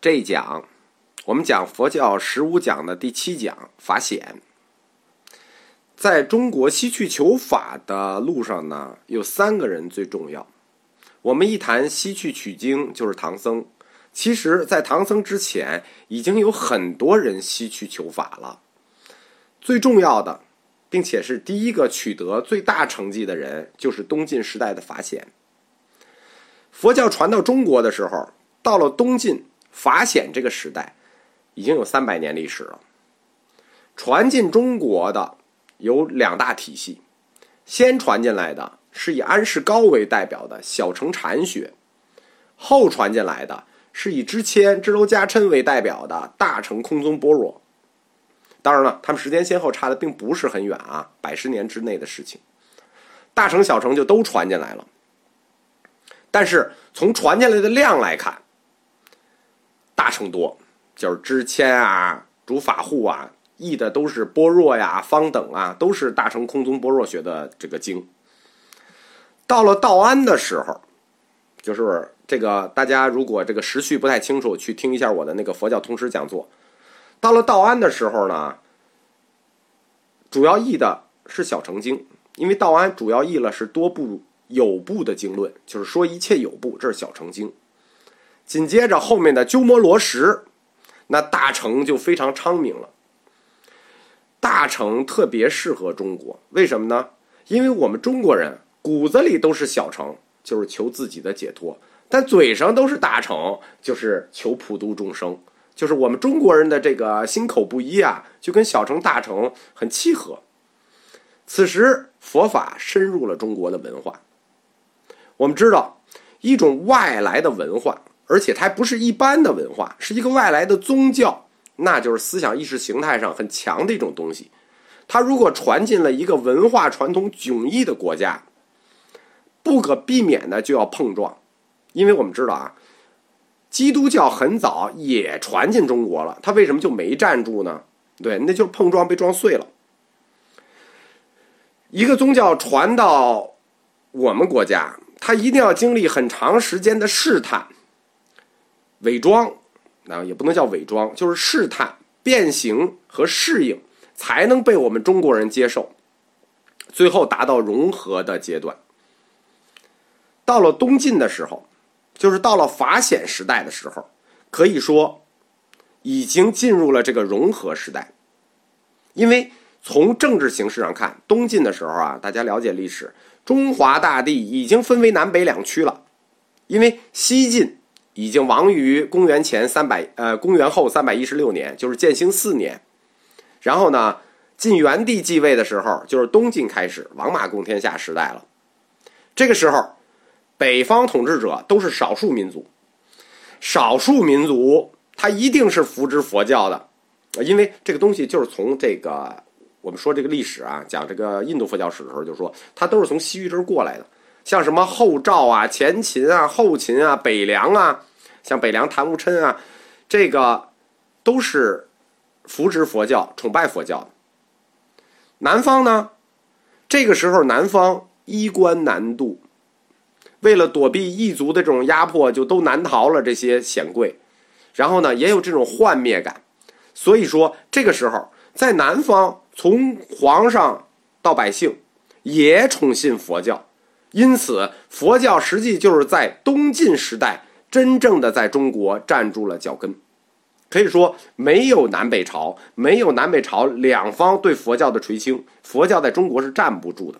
这一讲，我们讲佛教十五讲的第七讲法显。在中国西去求法的路上呢，有三个人最重要。我们一谈西去取经，就是唐僧。其实，在唐僧之前，已经有很多人西去求法了。最重要的，并且是第一个取得最大成绩的人，就是东晋时代的法显。佛教传到中国的时候，到了东晋法显这个时代，已经有三百年历史了。传进中国的有两大体系，先传进来的是以安世高为代表的小乘禅学，后传进来的是以支谦、支娄迦琛为代表的大乘空宗般若。当然了，他们时间先后差的并不是很远啊，百十年之内的事情。大乘、小乘就都传进来了。但是从传进来的量来看，大乘多，就是支谦啊、主法护啊，译的都是般若呀、方等啊，都是大乘空宗般若学的这个经。到了道安的时候，就是这个大家如果这个时序不太清楚，去听一下我的那个佛教通识讲座。到了道安的时候呢，主要译的是小乘经，因为道安主要译了是多部。有部的经论就是说一切有部，这是小乘经。紧接着后面的鸠摩罗什，那大乘就非常昌明了。大乘特别适合中国，为什么呢？因为我们中国人骨子里都是小乘，就是求自己的解脱；但嘴上都是大乘，就是求普度众生。就是我们中国人的这个心口不一啊，就跟小乘大乘很契合。此时佛法深入了中国的文化。我们知道，一种外来的文化，而且它还不是一般的文化，是一个外来的宗教，那就是思想意识形态上很强的一种东西。它如果传进了一个文化传统迥异的国家，不可避免的就要碰撞，因为我们知道啊，基督教很早也传进中国了，它为什么就没站住呢？对，那就是碰撞被撞碎了。一个宗教传到我们国家。它一定要经历很长时间的试探、伪装，啊，也不能叫伪装，就是试探、变形和适应，才能被我们中国人接受，最后达到融合的阶段。到了东晋的时候，就是到了法显时代的时候，可以说已经进入了这个融合时代，因为从政治形势上看，东晋的时候啊，大家了解历史。中华大地已经分为南北两区了，因为西晋已经亡于公元前三百呃公元后三百一十六年，就是建兴四年。然后呢，晋元帝继位的时候，就是东晋开始王马共天下时代了。这个时候，北方统治者都是少数民族，少数民族他一定是扶植佛教的，因为这个东西就是从这个。我们说这个历史啊，讲这个印度佛教史的时候，就说它都是从西域这过来的。像什么后赵啊、前秦啊、后秦啊、北凉啊，像北凉昙无琛啊，这个都是扶植佛教、崇拜佛教。南方呢，这个时候南方衣冠南渡，为了躲避异族的这种压迫，就都南逃了这些显贵。然后呢，也有这种幻灭感，所以说这个时候在南方。从皇上到百姓，也宠信佛教，因此佛教实际就是在东晋时代真正的在中国站住了脚跟。可以说，没有南北朝，没有南北朝两方对佛教的垂青，佛教在中国是站不住的。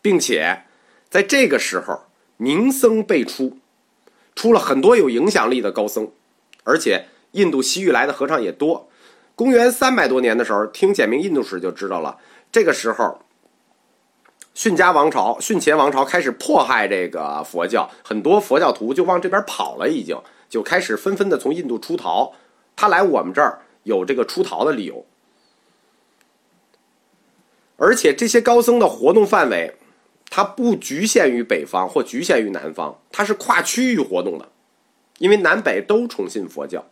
并且在这个时候，名僧辈出，出了很多有影响力的高僧，而且印度西域来的和尚也多。公元三百多年的时候，听简明印度史就知道了。这个时候，逊家王朝、逊前王朝开始迫害这个佛教，很多佛教徒就往这边跑了，已经就开始纷纷的从印度出逃。他来我们这儿有这个出逃的理由，而且这些高僧的活动范围，它不局限于北方或局限于南方，它是跨区域活动的，因为南北都崇信佛教。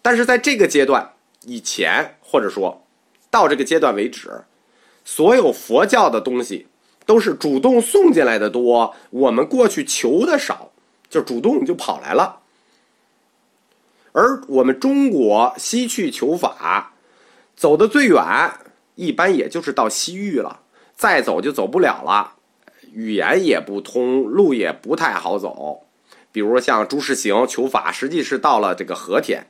但是在这个阶段。以前或者说到这个阶段为止，所有佛教的东西都是主动送进来的多，我们过去求的少，就主动就跑来了。而我们中国西去求法，走的最远，一般也就是到西域了，再走就走不了了，语言也不通，路也不太好走。比如像朱士行求法，实际是到了这个和田。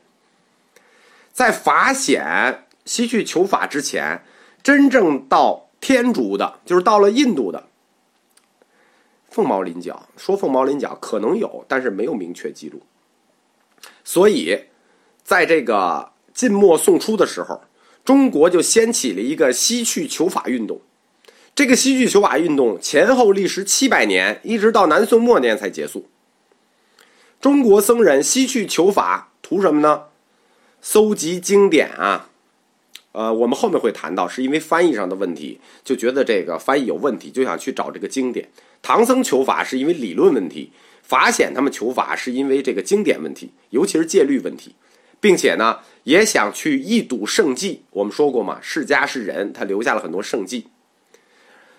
在法显西去求法之前，真正到天竺的，就是到了印度的凤毛麟角。说凤毛麟角可能有，但是没有明确记录。所以，在这个晋末宋初的时候，中国就掀起了一个西去求法运动。这个西去求法运动前后历时七百年，一直到南宋末年才结束。中国僧人西去求法，图什么呢？搜集经典啊，呃，我们后面会谈到，是因为翻译上的问题，就觉得这个翻译有问题，就想去找这个经典。唐僧求法是因为理论问题，法显他们求法是因为这个经典问题，尤其是戒律问题，并且呢，也想去一睹圣迹。我们说过嘛，释迦是人，他留下了很多圣迹。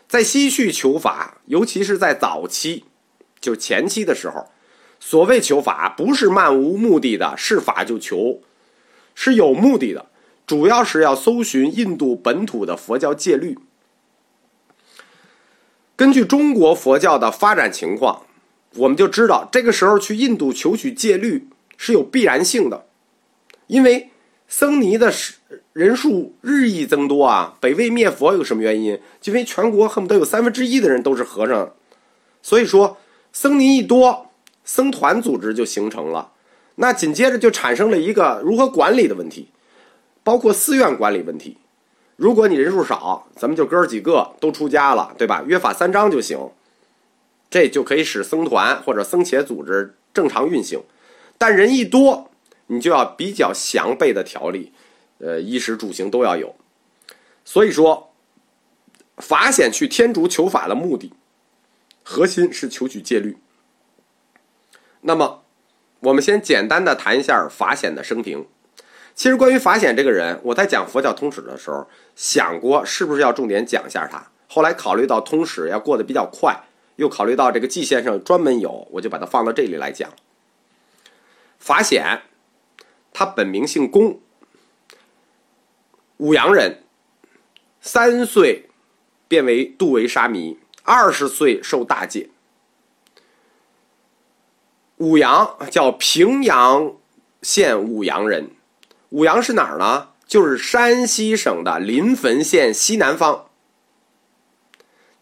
在西去求法，尤其是在早期，就前期的时候，所谓求法不是漫无目的的，是法就求。是有目的的，主要是要搜寻印度本土的佛教戒律。根据中国佛教的发展情况，我们就知道这个时候去印度求取戒律是有必然性的，因为僧尼的人数日益增多啊。北魏灭佛有什么原因？就因为全国恨不得有三分之一的人都是和尚，所以说僧尼一多，僧团组织就形成了。那紧接着就产生了一个如何管理的问题，包括寺院管理问题。如果你人数少，咱们就哥儿几个都出家了，对吧？约法三章就行，这就可以使僧团或者僧伽组织正常运行。但人一多，你就要比较详备的条例，呃，衣食住行都要有。所以说，法显去天竺求法的目的，核心是求取戒律。那么。我们先简单的谈一下法显的生平。其实关于法显这个人，我在讲佛教通史的时候想过，是不是要重点讲一下他。后来考虑到通史要过得比较快，又考虑到这个季先生专门有，我就把它放到这里来讲。法显，他本名姓龚，武阳人，三岁变为度为沙弥，二十岁受大戒。武阳叫平阳县武阳人，武阳是哪儿呢？就是山西省的临汾县西南方。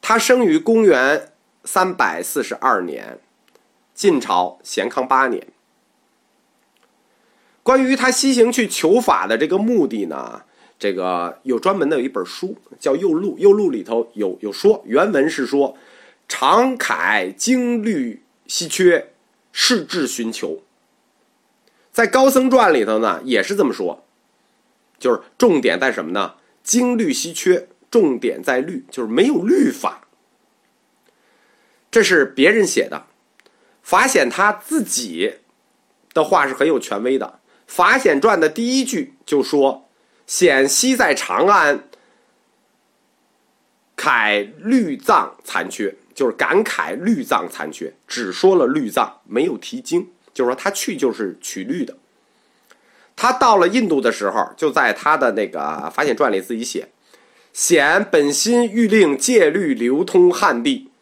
他生于公元三百四十二年，晋朝咸康八年。关于他西行去求法的这个目的呢，这个有专门的有一本书叫《右录》，《右录》里头有有说，原文是说：“常楷经律稀缺。”是志寻求，在《高僧传》里头呢，也是这么说，就是重点在什么呢？经律稀缺，重点在律，就是没有律法。这是别人写的，法显他自己的话是很有权威的。《法显传》的第一句就说：“显昔在长安，慨律藏残缺。”就是感慨律藏残缺，只说了律藏，没有提经。就是说他去就是取律的。他到了印度的时候，就在他的那个《发现传》里自己写：“显本心欲令戒律流通汉地。”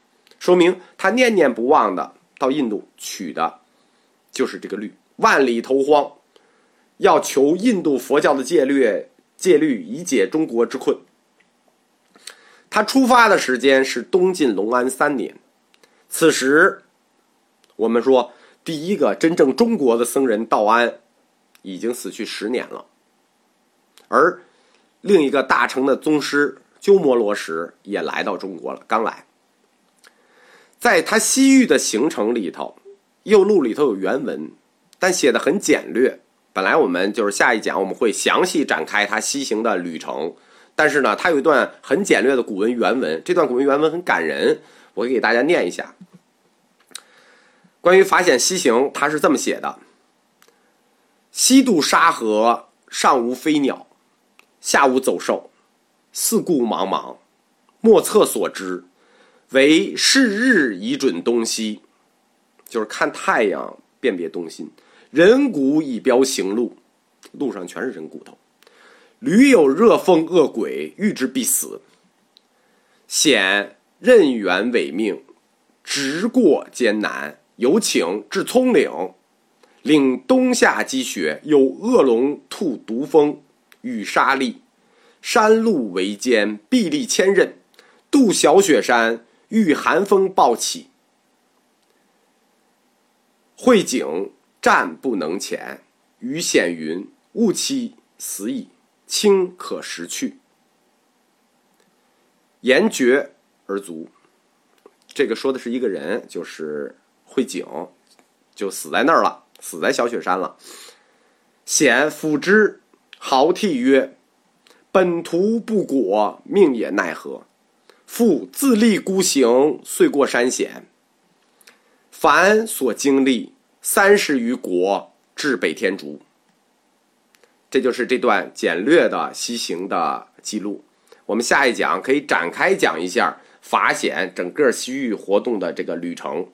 说明他念念不忘的到印度取的，就是这个律。万里投荒，要求印度佛教的戒律，戒律以解中国之困。他出发的时间是东晋隆安三年，此时，我们说第一个真正中国的僧人道安，已经死去十年了，而另一个大成的宗师鸠摩罗什也来到中国了，刚来。在他西域的行程里头，《右录》里头有原文，但写的很简略。本来我们就是下一讲我们会详细展开他西行的旅程。但是呢，他有一段很简略的古文原文，这段古文原文很感人，我给大家念一下。关于法显西行，他是这么写的：西渡沙河，上无飞鸟，下无走兽，四顾茫茫，莫测所知，唯视日以准东西，就是看太阳辨别东西。人骨以标行路，路上全是人骨头。屡有热风恶鬼，遇之必死。险任远违命，直过艰难，有请至葱岭，岭冬夏积雪，有恶龙吐毒风，与沙砾，山路为艰，壁立千仞，渡小雪山，遇寒风暴起。会景战不能前，余险云吾妻死矣。轻可识去，言绝而足。这个说的是一个人，就是会景，就死在那儿了，死在小雪山了。显抚之，豪涕曰：“本图不果，命也奈何？复自立孤行，遂过山险。凡所经历三十余国，至北天竺。”这就是这段简略的西行的记录。我们下一讲可以展开讲一下法显整个西域活动的这个旅程。